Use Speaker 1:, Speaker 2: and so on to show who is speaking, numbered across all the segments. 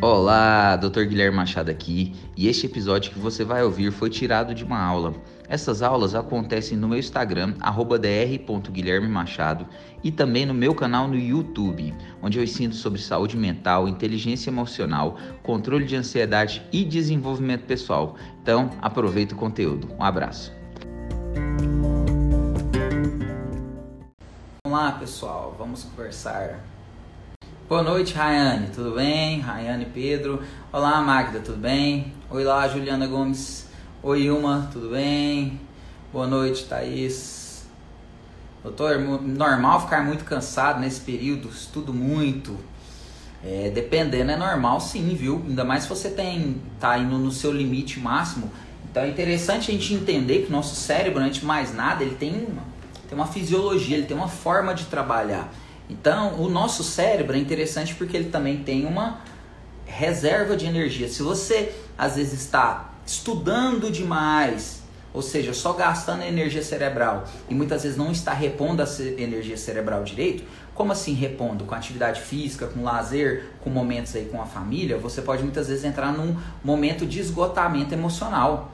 Speaker 1: Olá, Dr. Guilherme Machado aqui, e este episódio que você vai ouvir foi tirado de uma aula. Essas aulas acontecem no meu Instagram, dr.guilhermemachado, e também no meu canal no YouTube, onde eu ensino sobre saúde mental, inteligência emocional, controle de ansiedade e desenvolvimento pessoal. Então, aproveita o conteúdo. Um abraço. Olá, pessoal, vamos conversar Boa noite, Rayane, tudo bem? Rayane Pedro. Olá, Magda, tudo bem? Oi lá, Juliana Gomes. Oi, Ilma, tudo bem? Boa noite, Thaís. Doutor, normal ficar muito cansado nesse período, estudo muito. É, dependendo, é normal sim, viu? Ainda mais se você tem tá indo no seu limite máximo. Então é interessante a gente entender que nosso cérebro, antes de mais nada, ele tem uma, tem uma fisiologia, ele tem uma forma de trabalhar. Então, o nosso cérebro é interessante porque ele também tem uma reserva de energia. Se você às vezes está estudando demais, ou seja, só gastando energia cerebral e muitas vezes não está repondo a energia cerebral direito, como assim repondo? Com atividade física, com lazer, com momentos aí com a família, você pode muitas vezes entrar num momento de esgotamento emocional.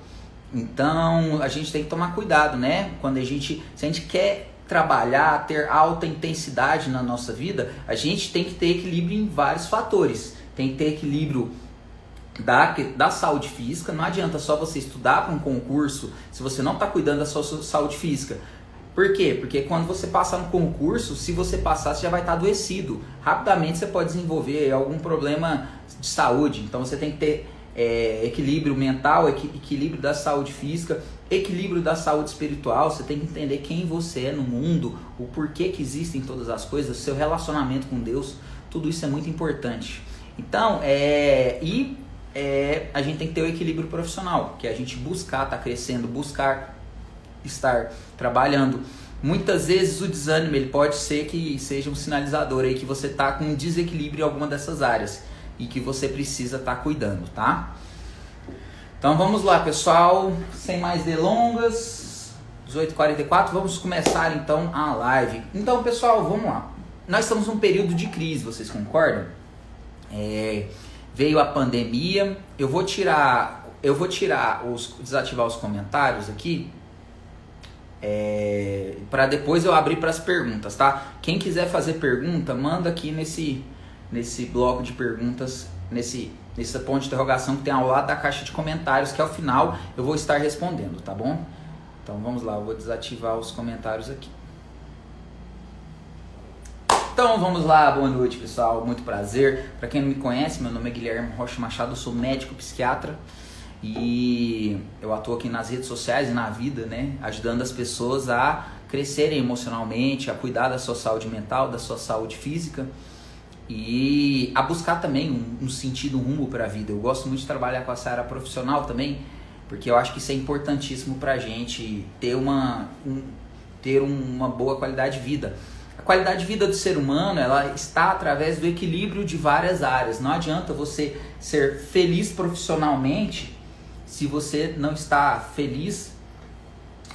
Speaker 1: Então, a gente tem que tomar cuidado, né? Quando a gente, se a gente quer trabalhar, ter alta intensidade na nossa vida, a gente tem que ter equilíbrio em vários fatores. Tem que ter equilíbrio da, da saúde física. Não adianta só você estudar para um concurso se você não está cuidando da sua saúde física. Por quê? Porque quando você passar no concurso, se você passar, você já vai estar tá adoecido. Rapidamente você pode desenvolver algum problema de saúde. Então você tem que ter é, equilíbrio mental, equilíbrio da saúde física, equilíbrio da saúde espiritual. Você tem que entender quem você é no mundo, o porquê que existem todas as coisas, seu relacionamento com Deus. Tudo isso é muito importante. Então, é, e é, a gente tem que ter o equilíbrio profissional, que é a gente buscar estar tá crescendo, buscar estar trabalhando. Muitas vezes o desânimo ele pode ser que seja um sinalizador aí que você está com um desequilíbrio em alguma dessas áreas e que você precisa estar tá cuidando, tá? Então vamos lá, pessoal, sem mais delongas, 18h44, vamos começar então a live. Então, pessoal, vamos lá. Nós estamos num período de crise, vocês concordam? É, veio a pandemia, eu vou tirar, eu vou tirar os, desativar os comentários aqui, é, para depois eu abrir para as perguntas, tá? Quem quiser fazer pergunta, manda aqui nesse nesse bloco de perguntas, nesse, nesse ponto de interrogação que tem ao lado da caixa de comentários, que ao final eu vou estar respondendo, tá bom? Então vamos lá, eu vou desativar os comentários aqui. Então vamos lá, boa noite pessoal, muito prazer. Para quem não me conhece, meu nome é Guilherme Rocha Machado, sou médico psiquiatra e eu atuo aqui nas redes sociais e na vida, né, ajudando as pessoas a crescerem emocionalmente, a cuidar da sua saúde mental, da sua saúde física e a buscar também um, um sentido, um rumo para a vida. Eu gosto muito de trabalhar com essa área profissional também, porque eu acho que isso é importantíssimo para a gente ter uma, um, ter uma boa qualidade de vida. A qualidade de vida do ser humano ela está através do equilíbrio de várias áreas. Não adianta você ser feliz profissionalmente se você não está feliz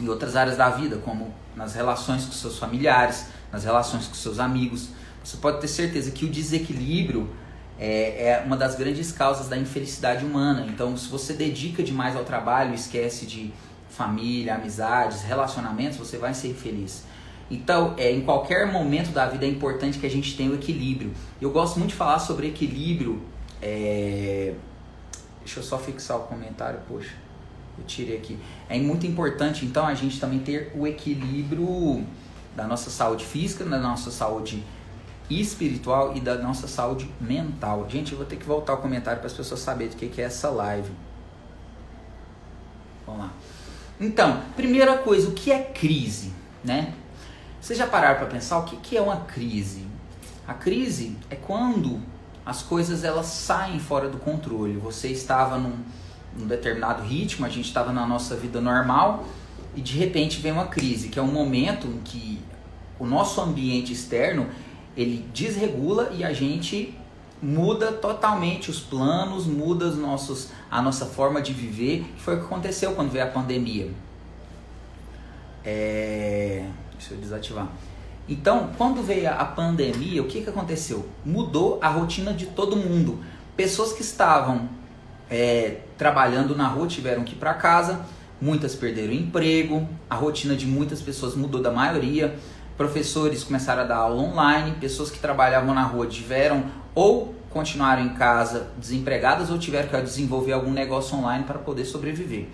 Speaker 1: em outras áreas da vida, como nas relações com seus familiares, nas relações com seus amigos você pode ter certeza que o desequilíbrio é, é, uma das grandes causas da infelicidade humana. Então, se você dedica demais ao trabalho, esquece de família, amizades, relacionamentos, você vai ser infeliz. Então, é, em qualquer momento da vida é importante que a gente tenha o equilíbrio. Eu gosto muito de falar sobre equilíbrio. É... Deixa eu só fixar o comentário, poxa, eu tirei aqui. É muito importante, então, a gente também ter o equilíbrio da nossa saúde física, da nossa saúde espiritual e da nossa saúde mental. Gente, eu vou ter que voltar o comentário para as pessoas saberem o que é essa live. Vamos lá. Então, primeira coisa, o que é crise, né? Vocês já pararam para pensar o que é uma crise? A crise é quando as coisas elas saem fora do controle. Você estava num, num determinado ritmo, a gente estava na nossa vida normal e de repente vem uma crise, que é um momento em que o nosso ambiente externo ele desregula e a gente muda totalmente os planos, muda os nossos, a nossa forma de viver, que foi o que aconteceu quando veio a pandemia. É... Deixa eu desativar. Então, quando veio a pandemia, o que, que aconteceu? Mudou a rotina de todo mundo. Pessoas que estavam é, trabalhando na rua tiveram que ir para casa, muitas perderam emprego, a rotina de muitas pessoas mudou da maioria, professores começaram a dar aula online, pessoas que trabalhavam na rua tiveram ou continuaram em casa desempregadas ou tiveram que desenvolver algum negócio online para poder sobreviver.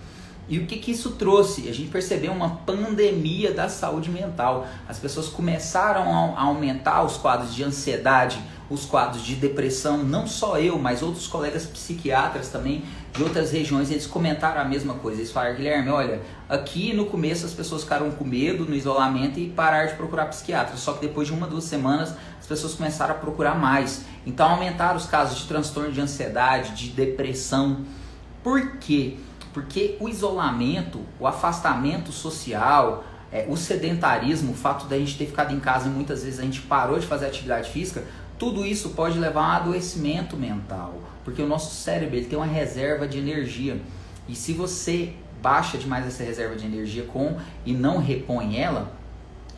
Speaker 1: E o que, que isso trouxe? A gente percebeu uma pandemia da saúde mental. As pessoas começaram a aumentar os quadros de ansiedade, os quadros de depressão. Não só eu, mas outros colegas psiquiatras também de outras regiões, eles comentaram a mesma coisa. Eles falaram, Guilherme, olha, aqui no começo as pessoas ficaram com medo no isolamento e pararam de procurar psiquiatra. Só que depois de uma, duas semanas, as pessoas começaram a procurar mais. Então aumentaram os casos de transtorno de ansiedade, de depressão. Por quê? Porque o isolamento, o afastamento social, é, o sedentarismo, o fato da gente ter ficado em casa e muitas vezes a gente parou de fazer atividade física, tudo isso pode levar a um adoecimento mental, porque o nosso cérebro ele tem uma reserva de energia. E se você baixa demais essa reserva de energia com e não repõe ela,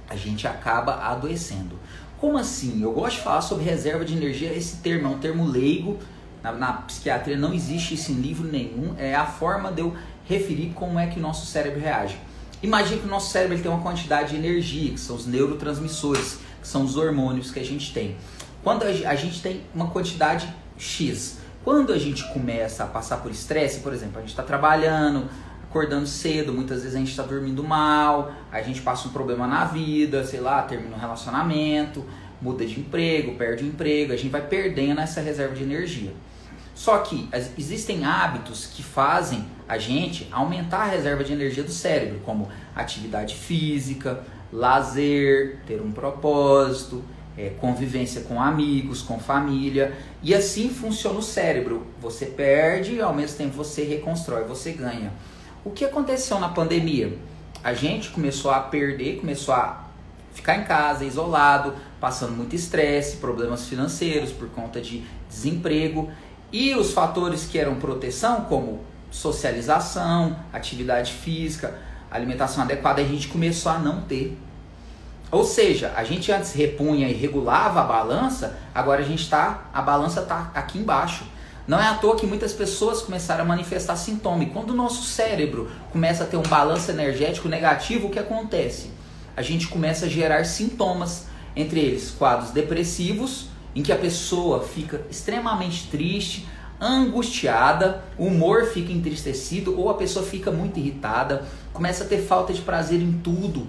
Speaker 1: a gente acaba adoecendo. Como assim? Eu gosto de falar sobre reserva de energia, esse termo é um termo leigo, na, na, psiquiatria não existe isso em livro nenhum, é a forma de eu referir como é que o nosso cérebro reage. Imagine que o nosso cérebro tem uma quantidade de energia, que são os neurotransmissores, que são os hormônios que a gente tem. Quando a, gente tem uma quantidade X, quando a gente começa a passar por estresse, por exemplo, a gente está trabalhando, acordando cedo, muitas vezes a gente está dormindo mal, a gente passa um problema na vida, sei lá, termina um relacionamento, muda de emprego, perde o emprego, a gente vai perdendo essa reserva de energia. Só que existem hábitos que fazem a gente aumentar a reserva de energia do cérebro, como atividade física, lazer, ter um propósito, é, convivência com amigos, com família. E assim funciona o cérebro. Você perde e ao mesmo tempo você reconstrói, você ganha. O que aconteceu na pandemia? A gente começou a perder, começou a ficar em casa, isolado, passando muito estresse, problemas financeiros por conta de desemprego. E os fatores que eram proteção, como socialização, atividade física, alimentação adequada, a gente começou a não ter. Ou seja, a gente antes repunha e regulava a balança, agora a gente está, a balança está aqui embaixo. Não é à toa que muitas pessoas começaram a manifestar sintoma. E quando o nosso cérebro começa a ter um balanço energético negativo, o que acontece? A gente começa a gerar sintomas, entre eles quadros depressivos, em que a pessoa fica extremamente triste, angustiada, o humor fica entristecido ou a pessoa fica muito irritada, começa a ter falta de prazer em tudo.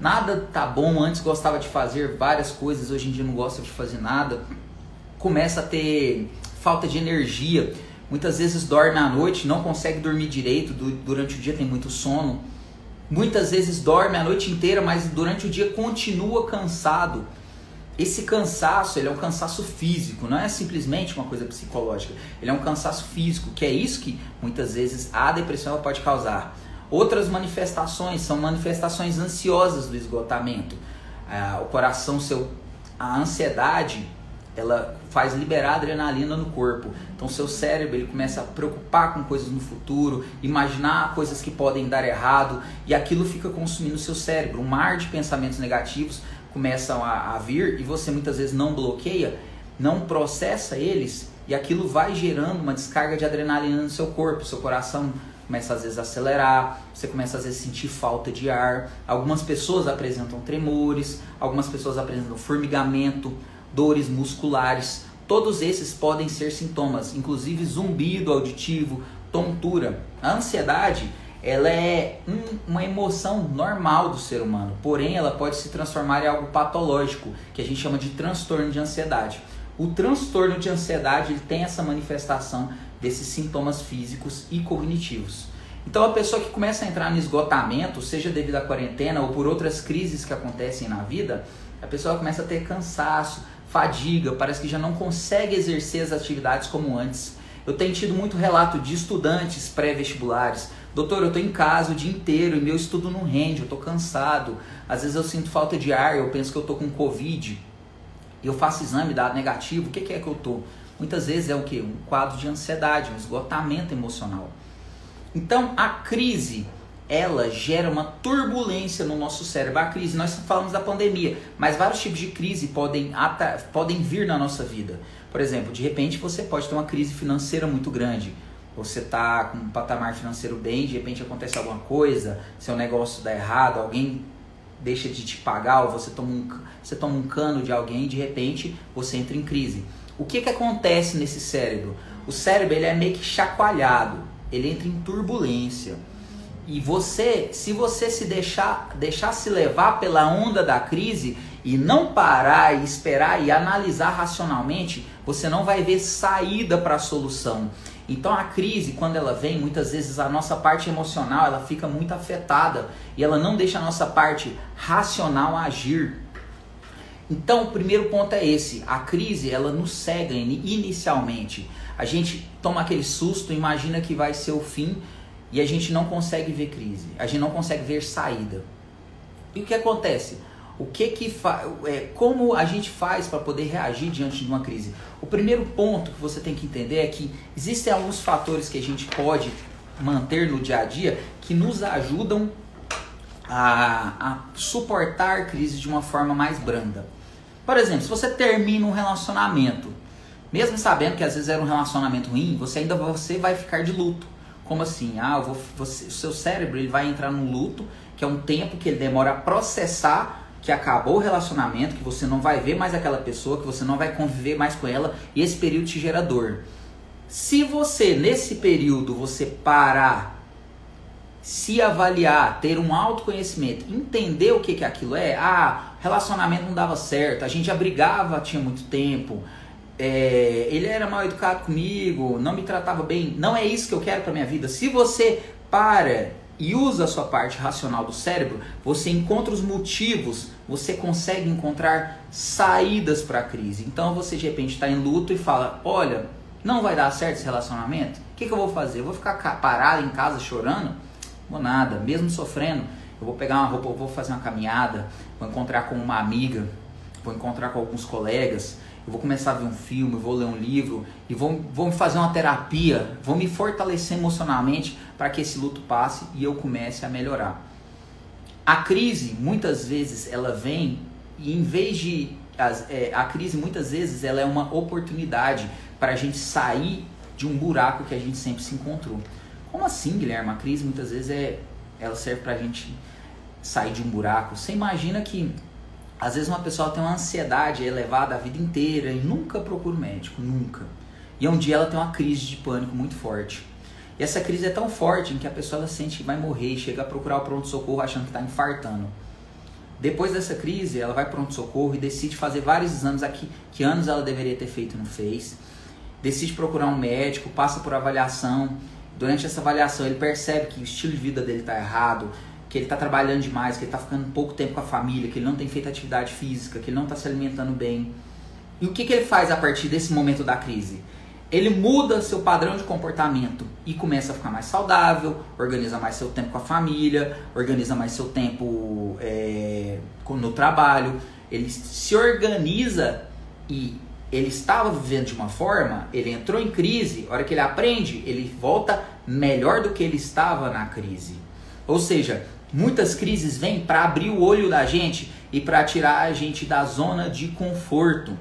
Speaker 1: Nada tá bom, antes gostava de fazer várias coisas, hoje em dia não gosta de fazer nada. Começa a ter falta de energia, muitas vezes dorme à noite, não consegue dormir direito, durante o dia tem muito sono. Muitas vezes dorme a noite inteira, mas durante o dia continua cansado esse cansaço, ele é um cansaço físico, não é simplesmente uma coisa psicológica. Ele é um cansaço físico, que é isso que muitas vezes a depressão pode causar. Outras manifestações são manifestações ansiosas do esgotamento. Ah, o coração seu, a ansiedade, ela faz liberar adrenalina no corpo. Então seu cérebro ele começa a preocupar com coisas no futuro, imaginar coisas que podem dar errado e aquilo fica consumindo seu cérebro. Um mar de pensamentos negativos começam a, a vir e você muitas vezes não bloqueia, não processa eles e aquilo vai gerando uma descarga de adrenalina no seu corpo, seu coração começa às vezes a acelerar, você começa às vezes a sentir falta de ar. Algumas pessoas apresentam tremores, algumas pessoas apresentam formigamento, dores musculares. Todos esses podem ser sintomas, inclusive zumbido auditivo, tontura. A ansiedade ela é um, uma emoção normal do ser humano, porém ela pode se transformar em algo patológico, que a gente chama de transtorno de ansiedade. O transtorno de ansiedade ele tem essa manifestação desses sintomas físicos e cognitivos. Então a pessoa que começa a entrar no esgotamento, seja devido à quarentena ou por outras crises que acontecem na vida, a pessoa começa a ter cansaço, fadiga, parece que já não consegue exercer as atividades como antes. Eu tenho tido muito relato de estudantes pré-vestibulares Doutor, eu estou em casa o dia inteiro e meu estudo não rende, eu estou cansado. Às vezes eu sinto falta de ar, eu penso que eu estou com Covid. E eu faço exame, dado negativo, o que, que é que eu estou? Muitas vezes é o que? Um quadro de ansiedade, um esgotamento emocional. Então, a crise, ela gera uma turbulência no nosso cérebro. A crise, nós falamos da pandemia, mas vários tipos de crise podem, podem vir na nossa vida. Por exemplo, de repente você pode ter uma crise financeira muito grande. Você está com um patamar financeiro bem, de repente acontece alguma coisa, seu negócio dá errado, alguém deixa de te pagar, ou você toma um, você toma um cano de alguém, de repente você entra em crise. O que, que acontece nesse cérebro? O cérebro ele é meio que chacoalhado, ele entra em turbulência. E você, se você se deixar, deixar se levar pela onda da crise e não parar e esperar e analisar racionalmente, você não vai ver saída para a solução. Então a crise, quando ela vem, muitas vezes a nossa parte emocional ela fica muito afetada e ela não deixa a nossa parte racional agir. Então o primeiro ponto é esse: a crise ela nos cega inicialmente. A gente toma aquele susto, imagina que vai ser o fim e a gente não consegue ver crise, a gente não consegue ver saída. E o que acontece? O que que fa é, como a gente faz para poder reagir diante de uma crise? O primeiro ponto que você tem que entender é que existem alguns fatores que a gente pode manter no dia a dia que nos ajudam a, a suportar crises de uma forma mais branda. Por exemplo, se você termina um relacionamento, mesmo sabendo que às vezes era um relacionamento ruim, você ainda você vai ficar de luto. Como assim? Ah, vou, você, o seu cérebro ele vai entrar num luto, que é um tempo que ele demora a processar que acabou o relacionamento, que você não vai ver mais aquela pessoa, que você não vai conviver mais com ela, e esse período te gera dor. Se você, nesse período, você parar, se avaliar, ter um autoconhecimento, entender o que, que aquilo é, ah, relacionamento não dava certo, a gente já brigava tinha muito tempo, é, ele era mal educado comigo, não me tratava bem, não é isso que eu quero para minha vida. Se você para e usa a sua parte racional do cérebro, você encontra os motivos, você consegue encontrar saídas para a crise. Então você de repente está em luto e fala: Olha, não vai dar certo esse relacionamento? O que, que eu vou fazer? Eu vou ficar parado em casa chorando? Vou nada, mesmo sofrendo. Eu vou pegar uma roupa, eu vou fazer uma caminhada, vou encontrar com uma amiga, vou encontrar com alguns colegas eu vou começar a ver um filme, vou ler um livro e vou, vou fazer uma terapia, vou me fortalecer emocionalmente para que esse luto passe e eu comece a melhorar. A crise, muitas vezes, ela vem e em vez de. As, é, a crise, muitas vezes, ela é uma oportunidade para a gente sair de um buraco que a gente sempre se encontrou. Como assim, Guilherme? A crise, muitas vezes, é, ela serve para a gente sair de um buraco. Você imagina que às vezes uma pessoa tem uma ansiedade elevada a vida inteira e nunca procura um médico, nunca. E um dia ela tem uma crise de pânico muito forte. E essa crise é tão forte em que a pessoa sente que vai morrer e chega a procurar o pronto-socorro achando que está infartando. Depois dessa crise, ela vai para pronto-socorro e decide fazer vários exames aqui que anos ela deveria ter feito e não fez. Decide procurar um médico, passa por avaliação. Durante essa avaliação, ele percebe que o estilo de vida dele está errado, que ele está trabalhando demais, que ele está ficando pouco tempo com a família, que ele não tem feito atividade física, que ele não está se alimentando bem. E o que, que ele faz a partir desse momento da crise? Ele muda seu padrão de comportamento e começa a ficar mais saudável, organiza mais seu tempo com a família, organiza mais seu tempo é, no trabalho. Ele se organiza e ele estava vivendo de uma forma, ele entrou em crise, a hora que ele aprende, ele volta melhor do que ele estava na crise. Ou seja, Muitas crises vêm para abrir o olho da gente e para tirar a gente da zona de conforto.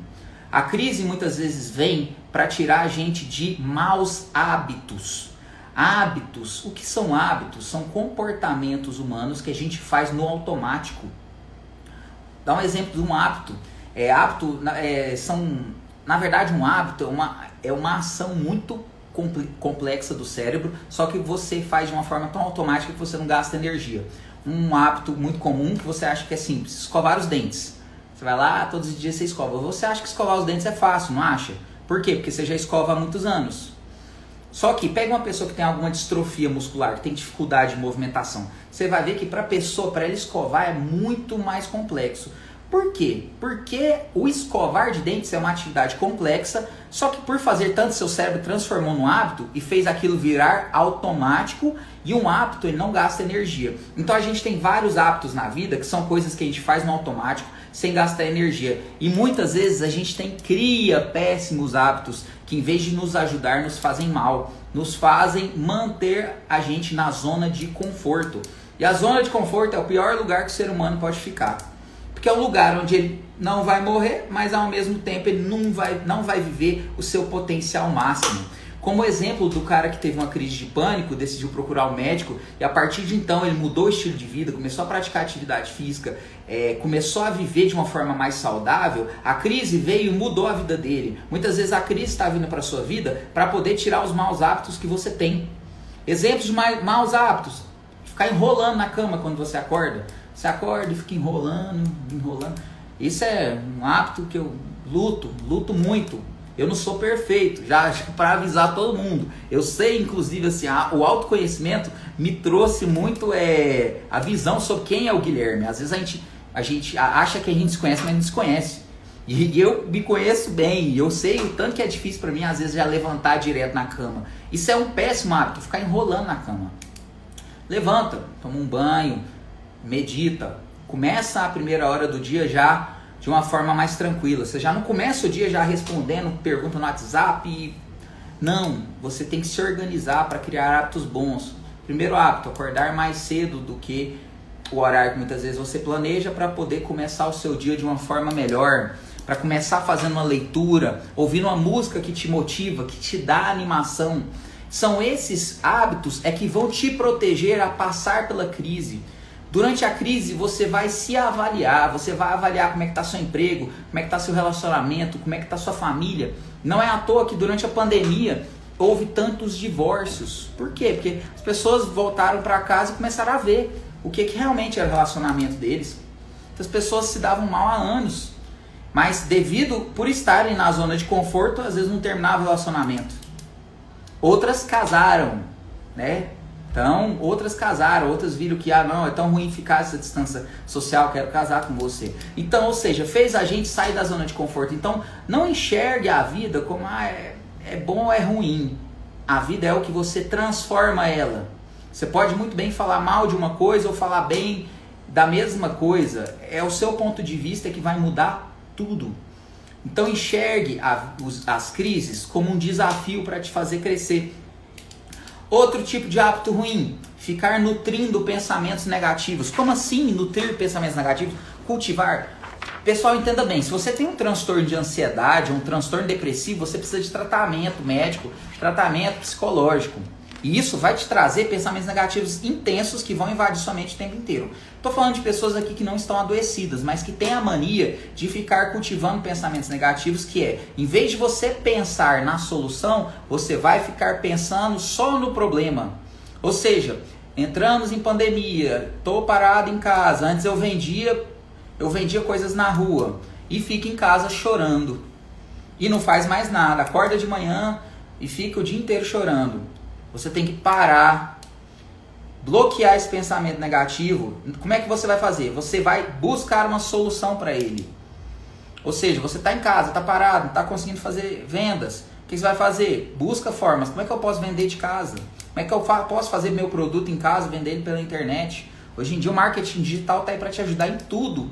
Speaker 1: A crise muitas vezes vem para tirar a gente de maus hábitos. Hábitos, o que são hábitos? São comportamentos humanos que a gente faz no automático. Dá um exemplo de um hábito. É, hábito é, são, na verdade, um hábito é uma, é uma ação muito complexa do cérebro, só que você faz de uma forma tão automática que você não gasta energia. Um hábito muito comum que você acha que é simples, escovar os dentes. Você vai lá, todos os dias você escova. Você acha que escovar os dentes é fácil, não acha? Por quê? Porque você já escova há muitos anos. Só que pega uma pessoa que tem alguma distrofia muscular, que tem dificuldade de movimentação. Você vai ver que para a pessoa, para ela escovar, é muito mais complexo. Por quê? Porque o escovar de dentes é uma atividade complexa, só que por fazer tanto, seu cérebro transformou num hábito e fez aquilo virar automático e um hábito ele não gasta energia. Então a gente tem vários hábitos na vida que são coisas que a gente faz no automático sem gastar energia. E muitas vezes a gente tem cria péssimos hábitos que em vez de nos ajudar nos fazem mal, nos fazem manter a gente na zona de conforto. E a zona de conforto é o pior lugar que o ser humano pode ficar. Porque é um lugar onde ele não vai morrer, mas ao mesmo tempo ele não vai, não vai viver o seu potencial máximo. Como exemplo do cara que teve uma crise de pânico, decidiu procurar um médico e a partir de então ele mudou o estilo de vida, começou a praticar atividade física, é, começou a viver de uma forma mais saudável. A crise veio e mudou a vida dele. Muitas vezes a crise está vindo para sua vida para poder tirar os maus hábitos que você tem. Exemplos de maus hábitos: ficar enrolando na cama quando você acorda. Você acorda e fica enrolando, enrolando. Isso é um hábito que eu luto, luto muito eu não sou perfeito, já para avisar todo mundo. Eu sei, inclusive, assim, a, o autoconhecimento me trouxe muito é, a visão sobre quem é o Guilherme. Às vezes a gente, a gente acha que a gente se conhece, mas não se conhece. E eu me conheço bem, eu sei o tanto que é difícil para mim, às vezes, já levantar direto na cama. Isso é um péssimo hábito, ficar enrolando na cama. Levanta, toma um banho, medita, começa a primeira hora do dia já de uma forma mais tranquila. Você já não começa o dia já respondendo pergunta no WhatsApp. E... Não, você tem que se organizar para criar hábitos bons. Primeiro hábito, acordar mais cedo do que o horário que muitas vezes você planeja para poder começar o seu dia de uma forma melhor. Para começar fazendo uma leitura, ouvindo uma música que te motiva, que te dá animação. São esses hábitos é que vão te proteger a passar pela crise. Durante a crise você vai se avaliar, você vai avaliar como é que está seu emprego, como é que está seu relacionamento, como é que está sua família. Não é à toa que durante a pandemia houve tantos divórcios. Por quê? Porque as pessoas voltaram para casa e começaram a ver o que, que realmente era o relacionamento deles. As pessoas se davam mal há anos, mas devido por estarem na zona de conforto, às vezes não terminava o relacionamento. Outras casaram, né? Então, outras casaram, outras viram que, ah, não, é tão ruim ficar essa distância social, quero casar com você. Então, ou seja, fez a gente sair da zona de conforto. Então, não enxergue a vida como, ah, é, é bom ou é ruim. A vida é o que você transforma ela. Você pode muito bem falar mal de uma coisa ou falar bem da mesma coisa. É o seu ponto de vista que vai mudar tudo. Então, enxergue a, os, as crises como um desafio para te fazer crescer. Outro tipo de hábito ruim, ficar nutrindo pensamentos negativos. Como assim nutrir pensamentos negativos? Cultivar. Pessoal, entenda bem, se você tem um transtorno de ansiedade, um transtorno depressivo, você precisa de tratamento médico, tratamento psicológico. E isso vai te trazer pensamentos negativos intensos que vão invadir sua mente o tempo inteiro. Estou falando de pessoas aqui que não estão adoecidas, mas que têm a mania de ficar cultivando pensamentos negativos, que é, em vez de você pensar na solução, você vai ficar pensando só no problema. Ou seja, entramos em pandemia, estou parado em casa, antes eu vendia, eu vendia coisas na rua e fica em casa chorando. E não faz mais nada, acorda de manhã e fica o dia inteiro chorando. Você tem que parar, bloquear esse pensamento negativo. Como é que você vai fazer? Você vai buscar uma solução para ele. Ou seja, você está em casa, está parado, não está conseguindo fazer vendas. O que você vai fazer? Busca formas. Como é que eu posso vender de casa? Como é que eu posso fazer meu produto em casa, vender ele pela internet? Hoje em dia o marketing digital está aí para te ajudar em tudo.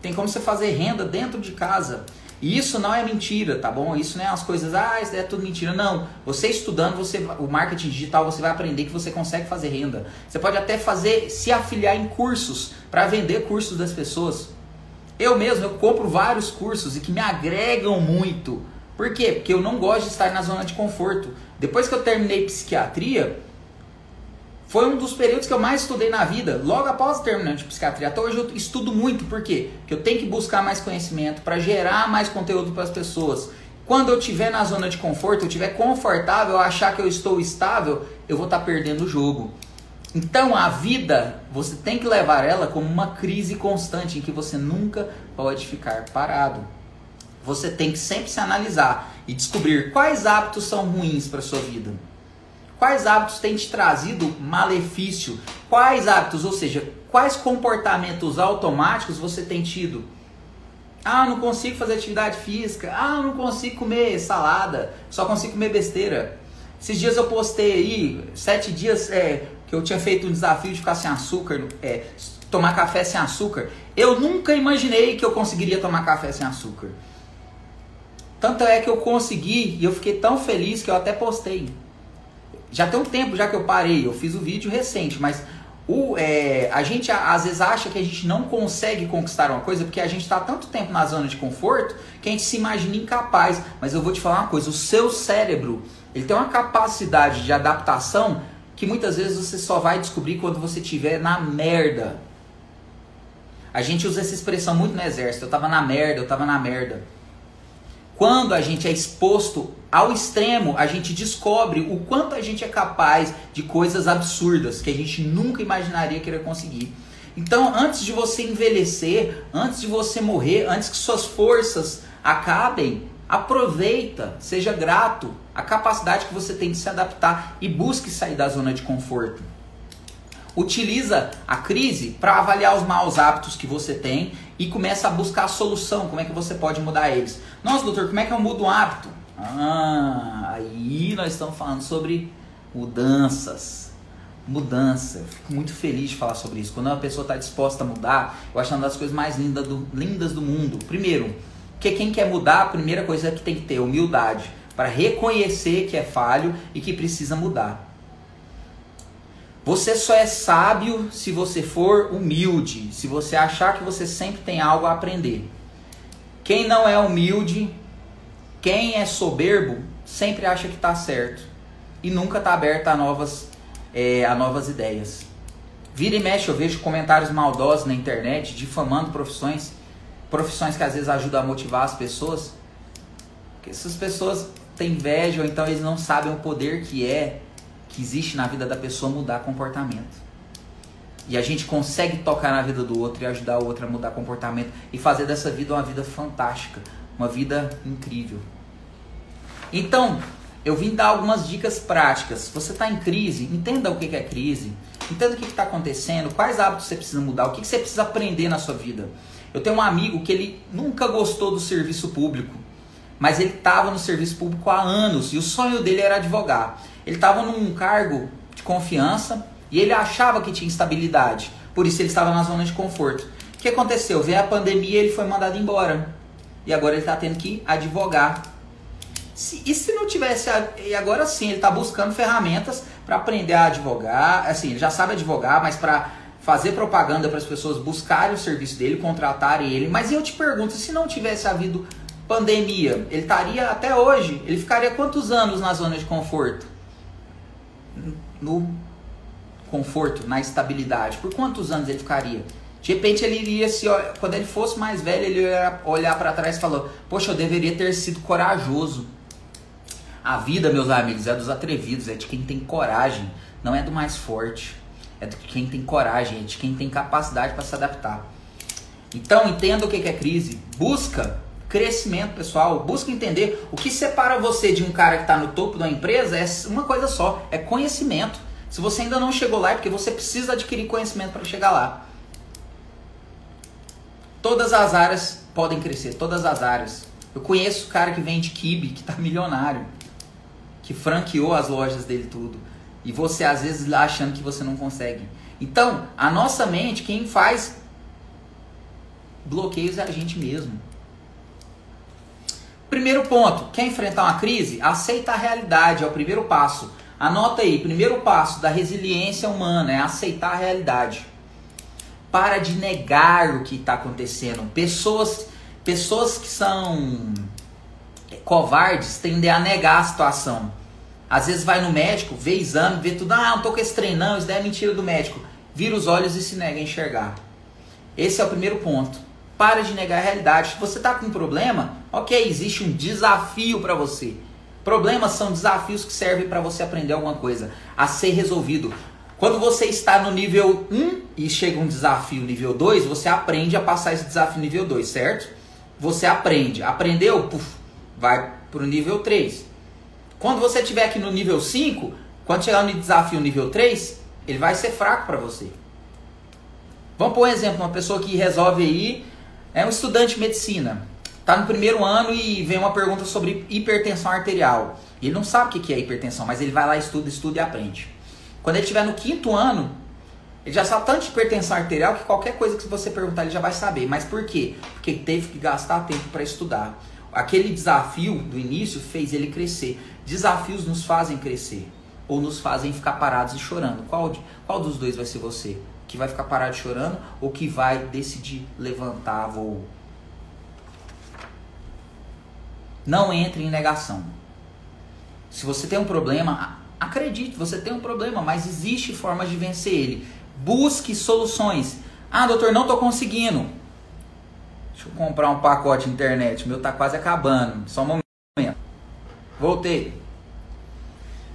Speaker 1: Tem como você fazer renda dentro de casa. E isso não é mentira, tá bom? Isso não é as coisas, ah, isso é tudo mentira. Não. Você estudando, você, o marketing digital, você vai aprender que você consegue fazer renda. Você pode até fazer, se afiliar em cursos para vender cursos das pessoas. Eu mesmo, eu compro vários cursos e que me agregam muito. Por quê? Porque eu não gosto de estar na zona de conforto. Depois que eu terminei psiquiatria, foi um dos períodos que eu mais estudei na vida, logo após terminar de psiquiatria. Até hoje eu estudo muito, por quê? Porque eu tenho que buscar mais conhecimento para gerar mais conteúdo para as pessoas. Quando eu estiver na zona de conforto, eu estiver confortável, achar que eu estou estável, eu vou estar tá perdendo o jogo. Então a vida, você tem que levar ela como uma crise constante em que você nunca pode ficar parado. Você tem que sempre se analisar e descobrir quais hábitos são ruins para sua vida. Quais hábitos têm te trazido malefício? Quais hábitos, ou seja, quais comportamentos automáticos você tem tido? Ah, não consigo fazer atividade física. Ah, não consigo comer salada. Só consigo comer besteira. Esses dias eu postei aí, sete dias é, que eu tinha feito um desafio de ficar sem açúcar, é, tomar café sem açúcar. Eu nunca imaginei que eu conseguiria tomar café sem açúcar. Tanto é que eu consegui e eu fiquei tão feliz que eu até postei. Já tem um tempo já que eu parei, eu fiz o vídeo recente, mas O, é, a gente às vezes acha que a gente não consegue conquistar uma coisa porque a gente está tanto tempo na zona de conforto que a gente se imagina incapaz. Mas eu vou te falar uma coisa: o seu cérebro ele tem uma capacidade de adaptação que muitas vezes você só vai descobrir quando você estiver na merda. A gente usa essa expressão muito no exército. Eu tava na merda, eu tava na merda. Quando a gente é exposto ao extremo, a gente descobre o quanto a gente é capaz de coisas absurdas que a gente nunca imaginaria que iria conseguir. Então, antes de você envelhecer, antes de você morrer, antes que suas forças acabem, aproveita, seja grato a capacidade que você tem de se adaptar e busque sair da zona de conforto utiliza a crise para avaliar os maus hábitos que você tem e começa a buscar a solução, como é que você pode mudar eles. Nossa, doutor, como é que eu mudo um hábito? Ah, aí nós estamos falando sobre mudanças. Mudança. Eu fico muito feliz de falar sobre isso. Quando uma pessoa está disposta a mudar, eu acho uma das coisas mais lindas do, lindas do mundo. Primeiro, porque quem quer mudar, a primeira coisa que tem que ter humildade para reconhecer que é falho e que precisa mudar. Você só é sábio se você for humilde, se você achar que você sempre tem algo a aprender. Quem não é humilde, quem é soberbo, sempre acha que está certo e nunca está aberto a novas, é, a novas ideias. Vira e mexe, eu vejo comentários maldosos na internet difamando profissões, profissões que às vezes ajudam a motivar as pessoas. Porque essas pessoas têm inveja ou então eles não sabem o poder que é que existe na vida da pessoa mudar comportamento. E a gente consegue tocar na vida do outro e ajudar o outro a mudar comportamento e fazer dessa vida uma vida fantástica, uma vida incrível. Então, eu vim dar algumas dicas práticas. Você está em crise, entenda o que é crise, entenda o que está acontecendo, quais hábitos você precisa mudar, o que você precisa aprender na sua vida. Eu tenho um amigo que ele nunca gostou do serviço público, mas ele estava no serviço público há anos e o sonho dele era advogar. Ele estava num cargo de confiança e ele achava que tinha estabilidade. Por isso ele estava na zona de conforto. O que aconteceu? Veio a pandemia e ele foi mandado embora. E agora ele está tendo que advogar. Se, e se não tivesse. E agora sim, ele está buscando ferramentas para aprender a advogar. Assim, ele já sabe advogar, mas para fazer propaganda para as pessoas buscarem o serviço dele, contratarem ele. Mas eu te pergunto, se não tivesse havido pandemia, ele estaria até hoje? Ele ficaria quantos anos na zona de conforto? No conforto, na estabilidade, por quantos anos ele ficaria? De repente ele iria se, quando ele fosse mais velho, ele ia olhar para trás e falou: "Poxa, eu deveria ter sido corajoso". A vida, meus amigos, é dos atrevidos, é de quem tem coragem, não é do mais forte. É de quem tem coragem, é de quem tem capacidade para se adaptar. Então, entenda o que é crise. Busca crescimento pessoal. Busca entender o que separa você de um cara que está no topo da empresa é uma coisa só, é conhecimento. Se você ainda não chegou lá é porque você precisa adquirir conhecimento para chegar lá. Todas as áreas podem crescer, todas as áreas. Eu conheço cara que vende kibe, que está milionário, que franqueou as lojas dele tudo. E você às vezes achando que você não consegue. Então, a nossa mente, quem faz bloqueios é a gente mesmo. Primeiro ponto, quer enfrentar uma crise? Aceita a realidade, é o primeiro passo. Anota aí, primeiro passo da resiliência humana é aceitar a realidade. Para de negar o que está acontecendo. Pessoas, pessoas que são covardes tendem a negar a situação. Às vezes vai no médico, vê exame, vê tudo, ah, não tô com esse trem não, isso daí é mentira do médico. Vira os olhos e se nega a enxergar. Esse é o primeiro ponto. Para de negar a realidade. Se você está com um problema, ok, existe um desafio para você. Problemas são desafios que servem para você aprender alguma coisa, a ser resolvido. Quando você está no nível 1 e chega um desafio nível 2, você aprende a passar esse desafio nível 2, certo? Você aprende. Aprendeu? Puf, vai para o nível 3. Quando você estiver aqui no nível 5, quando chegar no desafio nível 3, ele vai ser fraco para você. Vamos por um exemplo, uma pessoa que resolve aí é um estudante de medicina, está no primeiro ano e vem uma pergunta sobre hipertensão arterial. Ele não sabe o que é hipertensão, mas ele vai lá, estuda, estuda e aprende. Quando ele estiver no quinto ano, ele já sabe tanto de hipertensão arterial que qualquer coisa que você perguntar ele já vai saber. Mas por quê? Porque teve que gastar tempo para estudar. Aquele desafio do início fez ele crescer. Desafios nos fazem crescer. ou nos fazem ficar parados e chorando. Qual, qual dos dois vai ser você? Que vai ficar parado chorando ou que vai decidir levantar voo? Não entre em negação. Se você tem um problema, acredite, você tem um problema, mas existe formas de vencer ele. Busque soluções. Ah, doutor, não estou conseguindo. Deixa eu comprar um pacote de internet. O meu tá quase acabando. Só um momento. Voltei.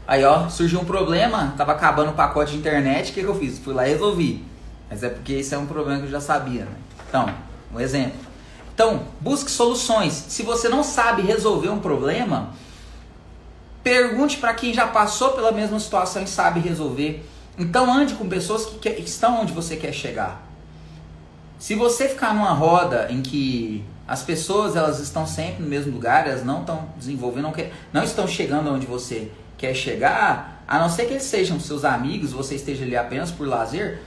Speaker 1: Aí, ó, surgiu um problema. Tava acabando o pacote de internet. O que, que eu fiz? Fui lá e resolvi. Mas é porque esse é um problema que eu já sabia. Né? Então, um exemplo. Então, busque soluções. Se você não sabe resolver um problema, pergunte para quem já passou pela mesma situação e sabe resolver. Então, ande com pessoas que, que estão onde você quer chegar. Se você ficar numa roda em que as pessoas elas estão sempre no mesmo lugar, elas não estão desenvolvendo, não, quer, não estão chegando onde você quer chegar, a não ser que eles sejam seus amigos, você esteja ali apenas por lazer,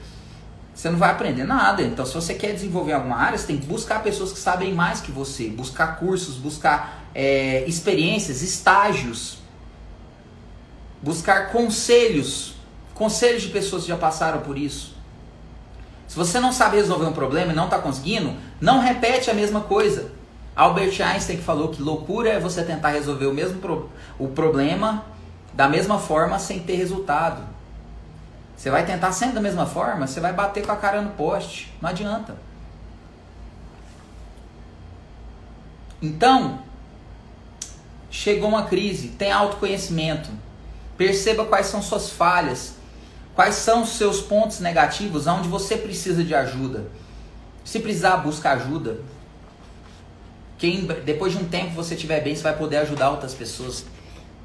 Speaker 1: você não vai aprender nada. Então, se você quer desenvolver alguma área, você tem que buscar pessoas que sabem mais que você, buscar cursos, buscar é, experiências, estágios, buscar conselhos, conselhos de pessoas que já passaram por isso. Se você não sabe resolver um problema e não está conseguindo, não repete a mesma coisa. Albert Einstein que falou que loucura é você tentar resolver o mesmo pro, o problema da mesma forma sem ter resultado. Você vai tentar sempre da mesma forma, você vai bater com a cara no poste. Não adianta. Então, chegou uma crise, tem autoconhecimento. Perceba quais são suas falhas, Quais são os seus pontos negativos onde você precisa de ajuda? Se precisar, busca ajuda. Quem, depois de um tempo você estiver bem, você vai poder ajudar outras pessoas.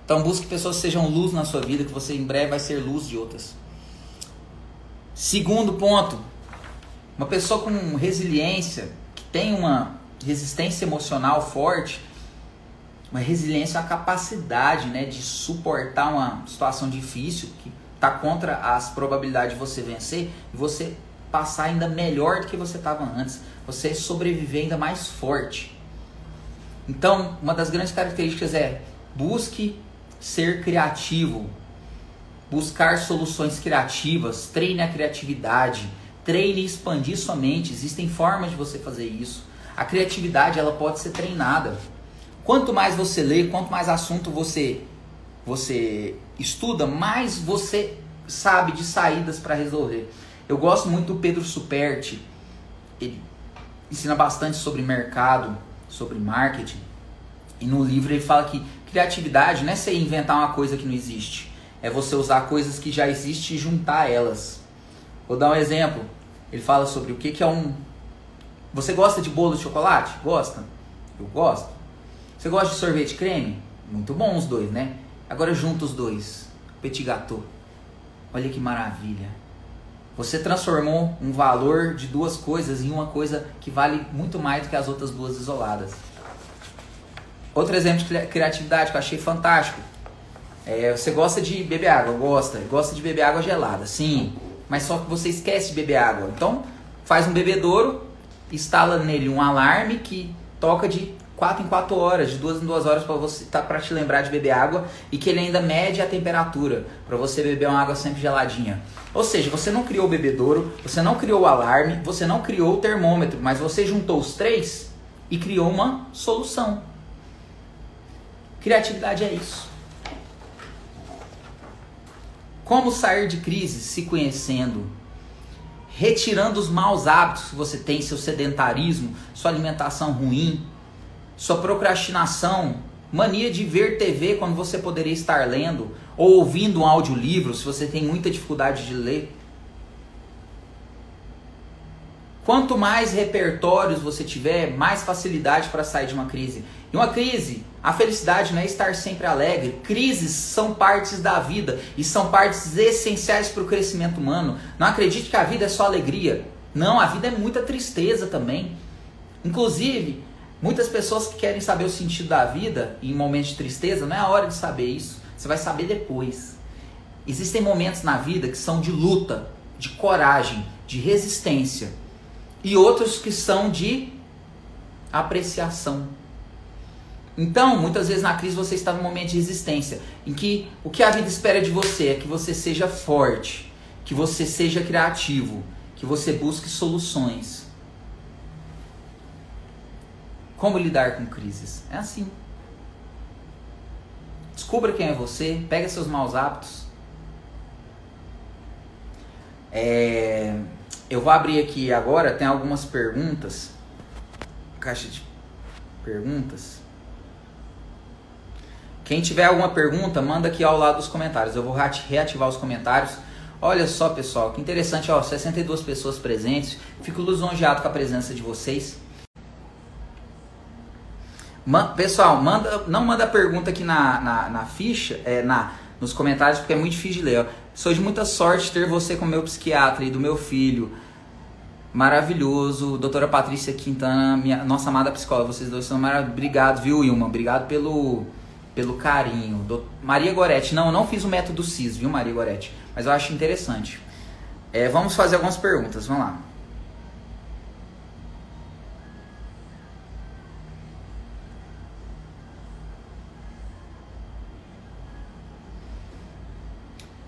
Speaker 1: Então busque pessoas que sejam luz na sua vida, que você em breve vai ser luz de outras. Segundo ponto, uma pessoa com resiliência, que tem uma resistência emocional forte, uma resiliência é uma capacidade né, de suportar uma situação difícil, que tá contra as probabilidades de você vencer e você passar ainda melhor do que você estava antes, você sobreviver ainda mais forte. Então, uma das grandes características é busque ser criativo, buscar soluções criativas, treine a criatividade, treine e expandir sua mente. Existem formas de você fazer isso. A criatividade ela pode ser treinada. Quanto mais você lê, quanto mais assunto você você estuda, mais você sabe de saídas para resolver. Eu gosto muito do Pedro Superti. Ele ensina bastante sobre mercado, sobre marketing. E no livro ele fala que criatividade não é você inventar uma coisa que não existe. É você usar coisas que já existem e juntar elas. Vou dar um exemplo. Ele fala sobre o que, que é um. Você gosta de bolo de chocolate? Gosta? Eu gosto. Você gosta de sorvete creme? Muito bom os dois, né? Agora junta os dois. Petit gâteau. Olha que maravilha. Você transformou um valor de duas coisas em uma coisa que vale muito mais do que as outras duas isoladas. Outro exemplo de criatividade que eu achei fantástico. É, você gosta de beber água, gosta. Gosta de beber água gelada, sim. Mas só que você esquece de beber água. Então, faz um bebedouro, instala nele um alarme que toca de 4 em 4 horas, de 2 em 2 horas para você tá, para te lembrar de beber água e que ele ainda mede a temperatura para você beber uma água sempre geladinha. Ou seja, você não criou o bebedouro, você não criou o alarme, você não criou o termômetro, mas você juntou os três e criou uma solução. Criatividade é isso. Como sair de crise se conhecendo, retirando os maus hábitos que você tem, seu sedentarismo, sua alimentação ruim, sua procrastinação, mania de ver TV quando você poderia estar lendo, ou ouvindo um audiolivro se você tem muita dificuldade de ler. Quanto mais repertórios você tiver, mais facilidade para sair de uma crise. Uma crise, a felicidade não é estar sempre alegre. Crises são partes da vida e são partes essenciais para o crescimento humano. Não acredite que a vida é só alegria. Não, a vida é muita tristeza também. Inclusive, Muitas pessoas que querem saber o sentido da vida em momentos de tristeza, não é a hora de saber isso. Você vai saber depois. Existem momentos na vida que são de luta, de coragem, de resistência. E outros que são de apreciação. Então, muitas vezes na crise você está num momento de resistência, em que o que a vida espera de você é que você seja forte, que você seja criativo, que você busque soluções. Como lidar com crises? É assim. Descubra quem é você, pega seus maus hábitos. É, eu vou abrir aqui agora, tem algumas perguntas. Caixa de perguntas. Quem tiver alguma pergunta, manda aqui ao lado dos comentários. Eu vou reativar os comentários. Olha só, pessoal, que interessante, ó, 62 pessoas presentes. Fico lisonjeado com a presença de vocês. Pessoal, manda, não manda pergunta aqui na, na, na ficha, é, na, nos comentários, porque é muito difícil de ler. Ó. Sou de muita sorte ter você como meu psiquiatra e do meu filho. Maravilhoso. Doutora Patrícia Quintana, minha, nossa amada psicóloga. Vocês dois são maravilhosos. Obrigado, viu, Ilma? Obrigado pelo pelo carinho. Do... Maria Goretti, não, eu não fiz o método CIS, viu, Maria Goretti? Mas eu acho interessante. É, vamos fazer algumas perguntas, vamos lá.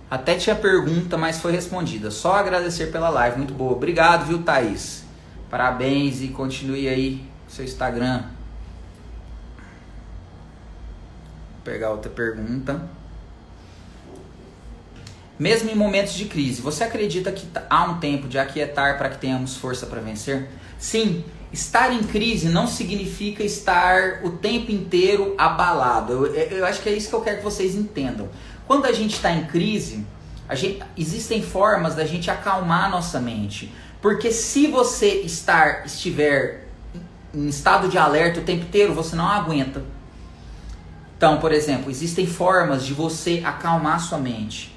Speaker 1: Até tinha pergunta, mas foi respondida. Só agradecer pela live, muito boa. Obrigado, viu, Thaís? Parabéns e continue aí seu Instagram. Pegar outra pergunta. Mesmo em momentos de crise, você acredita que há um tempo de aquietar para que tenhamos força para vencer? Sim, estar em crise não significa estar o tempo inteiro abalado. Eu, eu acho que é isso que eu quero que vocês entendam. Quando a gente está em crise, gente, existem formas da gente acalmar a nossa mente. Porque se você estar, estiver em estado de alerta o tempo inteiro, você não aguenta. Então, por exemplo, existem formas de você acalmar sua mente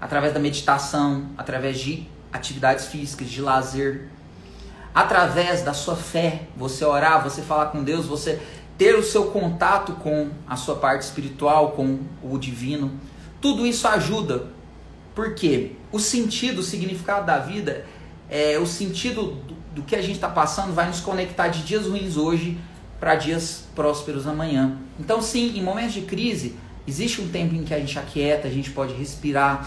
Speaker 1: através da meditação, através de atividades físicas, de lazer, através da sua fé, você orar, você falar com Deus, você ter o seu contato com a sua parte espiritual, com o divino. Tudo isso ajuda. Porque o sentido, o significado da vida, é o sentido do, do que a gente está passando vai nos conectar de dias ruins hoje para dias prósperos amanhã. Então, sim, em momentos de crise, existe um tempo em que a gente aquieta, a gente pode respirar.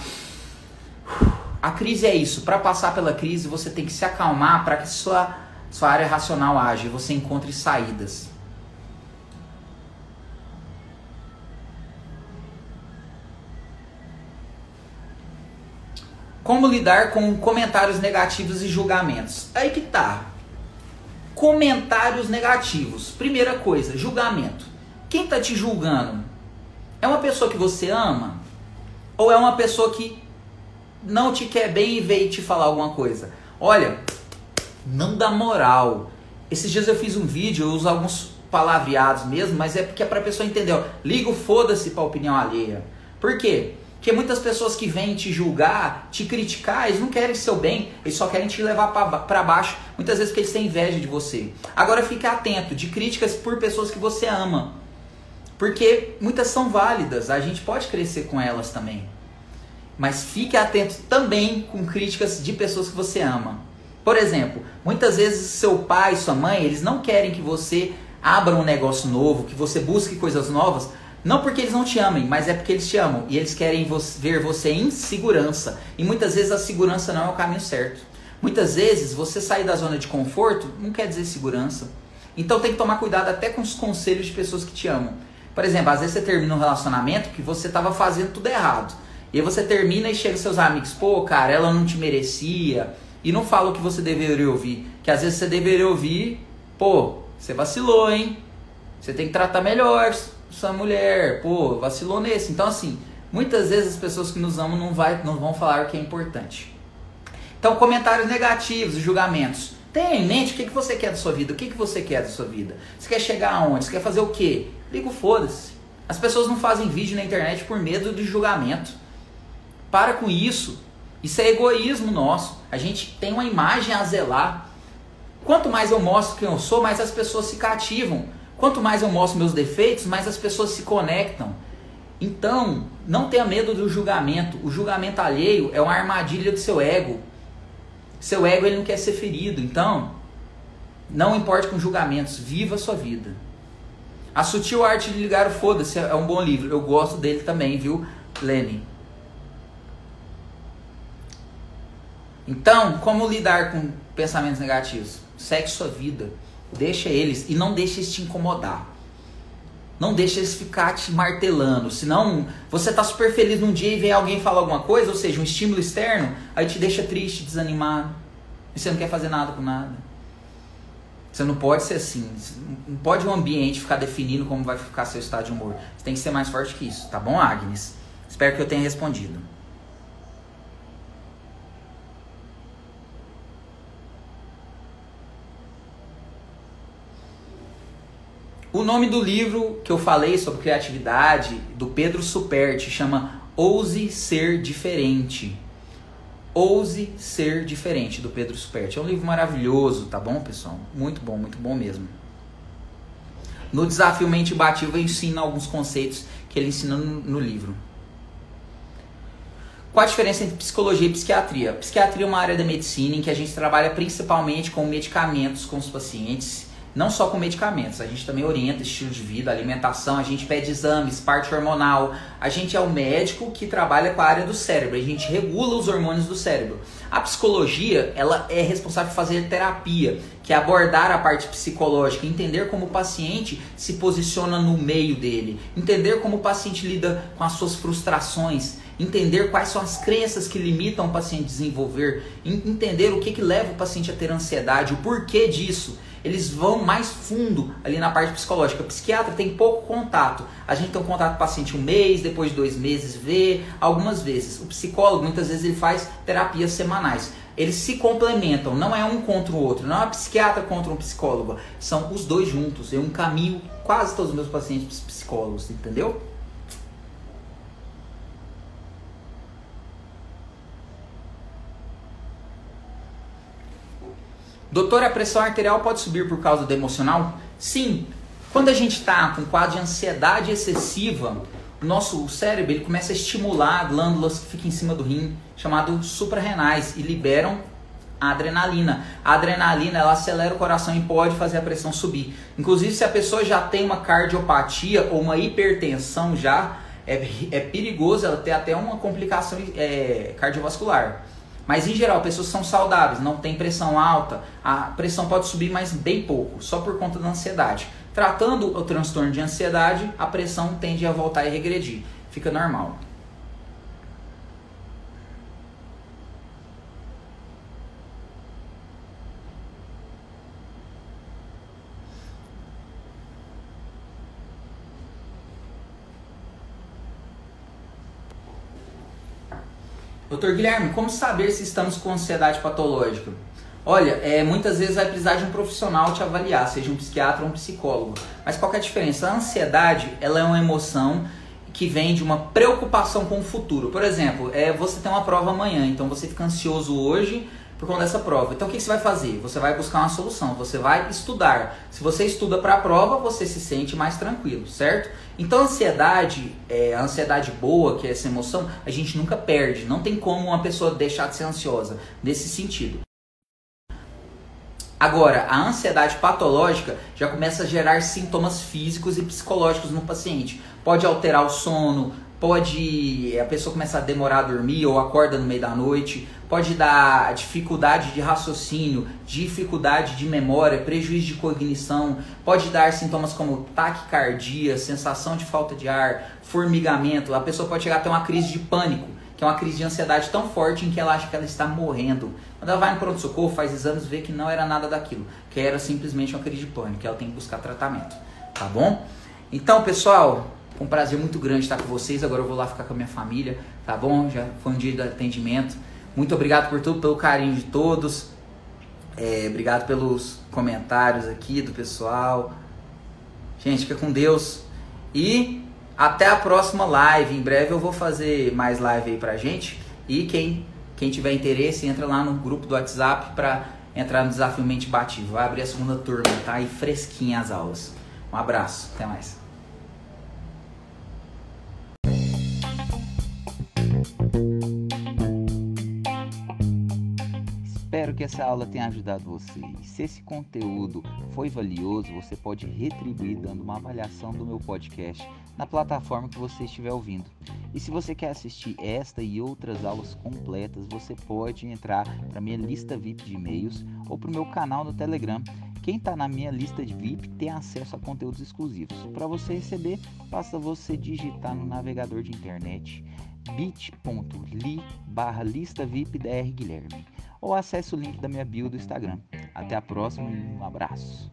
Speaker 1: A crise é isso. Para passar pela crise, você tem que se acalmar para que sua, sua área racional age você encontre saídas. Como lidar com comentários negativos e julgamentos? Aí que tá comentários negativos. Primeira coisa, julgamento. Quem está te julgando? É uma pessoa que você ama? Ou é uma pessoa que não te quer bem e veio te falar alguma coisa? Olha, não dá moral. Esses dias eu fiz um vídeo, eu uso alguns palavreados mesmo, mas é porque é a pessoa entender. Ó, liga o foda-se para a opinião alheia. Por quê? Porque muitas pessoas que vêm te julgar, te criticar, eles não querem seu bem, eles só querem te levar para baixo, muitas vezes porque eles têm inveja de você. Agora fique atento de críticas por pessoas que você ama. Porque muitas são válidas, a gente pode crescer com elas também. Mas fique atento também com críticas de pessoas que você ama. Por exemplo, muitas vezes seu pai, sua mãe, eles não querem que você abra um negócio novo, que você busque coisas novas, não porque eles não te amem, mas é porque eles te amam e eles querem ver você em segurança. E muitas vezes a segurança não é o caminho certo. Muitas vezes você sair da zona de conforto não quer dizer segurança. Então tem que tomar cuidado até com os conselhos de pessoas que te amam. Por exemplo, às vezes você termina um relacionamento que você estava fazendo tudo errado. E aí você termina e chega seus amigos, pô, cara, ela não te merecia. E não fala o que você deveria ouvir. Que às vezes você deveria ouvir, pô, você vacilou, hein? Você tem que tratar melhor sua mulher, pô, vacilou nesse. Então, assim, muitas vezes as pessoas que nos amam não, vai, não vão falar o que é importante. Então, comentários negativos, julgamentos. Tenha em mente o que, que você quer da sua vida, o que, que você quer da sua vida. Você quer chegar aonde? Você quer fazer o quê? Liga foda-se. As pessoas não fazem vídeo na internet por medo de julgamento. Para com isso. Isso é egoísmo nosso. A gente tem uma imagem a zelar. Quanto mais eu mostro quem eu sou, mais as pessoas se cativam. Quanto mais eu mostro meus defeitos, mais as pessoas se conectam. Então, não tenha medo do julgamento. O julgamento alheio é uma armadilha do seu ego. Seu ego ele não quer ser ferido. Então, não importe com julgamentos, viva a sua vida. A Sutil Arte de Ligar o Foda-se é um bom livro. Eu gosto dele também, viu, Lenin? Então, como lidar com pensamentos negativos? Segue sua vida. Deixa eles e não deixa eles te incomodar. Não deixa eles ficar te martelando. Senão, você tá super feliz num dia e vem alguém falar alguma coisa, ou seja, um estímulo externo, aí te deixa triste, desanimado. E você não quer fazer nada com nada. Você não pode ser assim. Não pode o um ambiente ficar definindo como vai ficar seu estado de humor. Você tem que ser mais forte que isso, tá bom, Agnes? Espero que eu tenha respondido. Nome do livro que eu falei sobre criatividade, do Pedro Superti, chama Ouse Ser Diferente. Ouse Ser Diferente, do Pedro Superti. É um livro maravilhoso, tá bom, pessoal? Muito bom, muito bom mesmo. No Desafio Mente Bativa eu ensino alguns conceitos que ele ensina no, no livro. Qual a diferença entre psicologia e psiquiatria? Psiquiatria é uma área da medicina em que a gente trabalha principalmente com medicamentos com os pacientes não só com medicamentos, a gente também orienta estilo de vida, alimentação, a gente pede exames, parte hormonal. A gente é o médico que trabalha com a área do cérebro, a gente regula os hormônios do cérebro. A psicologia, ela é responsável por fazer terapia, que é abordar a parte psicológica, entender como o paciente se posiciona no meio dele, entender como o paciente lida com as suas frustrações, entender quais são as crenças que limitam o paciente a desenvolver, entender o que, que leva o paciente a ter ansiedade, o porquê disso eles vão mais fundo ali na parte psicológica. O psiquiatra tem pouco contato. A gente tem um contato com o paciente um mês, depois de dois meses vê, algumas vezes. O psicólogo, muitas vezes, ele faz terapias semanais. Eles se complementam, não é um contra o outro, não é um psiquiatra contra um psicólogo. São os dois juntos. Eu encaminho quase todos os meus pacientes psicólogos, entendeu? Doutor, a pressão arterial pode subir por causa do emocional? Sim. Quando a gente está com quadro de ansiedade excessiva, o nosso cérebro ele começa a estimular glândulas que ficam em cima do rim, chamado suprarrenais, e liberam a adrenalina. A adrenalina ela acelera o coração e pode fazer a pressão subir. Inclusive, se a pessoa já tem uma cardiopatia ou uma hipertensão, já é, é perigoso ela ter até uma complicação é, cardiovascular. Mas em geral, pessoas são saudáveis, não tem pressão alta, a pressão pode subir, mas bem pouco, só por conta da ansiedade. Tratando o transtorno de ansiedade, a pressão tende a voltar e regredir, fica normal. Doutor Guilherme, como saber se estamos com ansiedade patológica? Olha, é, muitas vezes vai precisar de um profissional te avaliar, seja um psiquiatra ou um psicólogo. Mas qual é a diferença? A ansiedade ela é uma emoção que vem de uma preocupação com o futuro. Por exemplo, é, você tem uma prova amanhã, então você fica ansioso hoje por conta dessa prova. Então o que você vai fazer? Você vai buscar uma solução, você vai estudar. Se você estuda para a prova, você se sente mais tranquilo, certo? Então a ansiedade, é, a ansiedade boa, que é essa emoção, a gente nunca perde. Não tem como uma pessoa deixar de ser ansiosa nesse sentido. Agora, a ansiedade patológica já começa a gerar sintomas físicos e psicológicos no paciente. Pode alterar o sono, pode a pessoa começar a demorar a dormir ou acorda no meio da noite, pode dar dificuldade de raciocínio, dificuldade de memória, prejuízo de cognição, pode dar sintomas como taquicardia, sensação de falta de ar, formigamento, a pessoa pode chegar a ter uma crise de pânico, que é uma crise de ansiedade tão forte em que ela acha que ela está morrendo. Quando ela vai no pronto-socorro, faz exames, vê que não era nada daquilo, que era simplesmente uma crise de pânico, que ela tem que buscar tratamento, tá bom? Então, pessoal, um prazer muito grande estar com vocês. Agora eu vou lá ficar com a minha família, tá bom? Já foi um dia de atendimento. Muito obrigado por tudo, pelo carinho de todos. É, obrigado pelos comentários aqui do pessoal. Gente, fica com Deus. E até a próxima live. Em breve eu vou fazer mais live aí pra gente. E quem, quem tiver interesse, entra lá no grupo do WhatsApp pra entrar no Desafio Mente Bativo. Vai abrir a segunda turma, tá? E fresquinha as aulas. Um abraço, até mais. Que essa aula tenha ajudado você. E se esse conteúdo foi valioso, você pode retribuir dando uma avaliação do meu podcast na plataforma que você estiver ouvindo. E se você quer assistir esta e outras aulas completas, você pode entrar para minha lista VIP de e-mails ou para o meu canal no Telegram. Quem está na minha lista de VIP tem acesso a conteúdos exclusivos. Para você receber, basta você digitar no navegador de internet bit.ly barra lista VIP DR Guilherme ou acesse o link da minha bio do Instagram. Até a próxima e um abraço.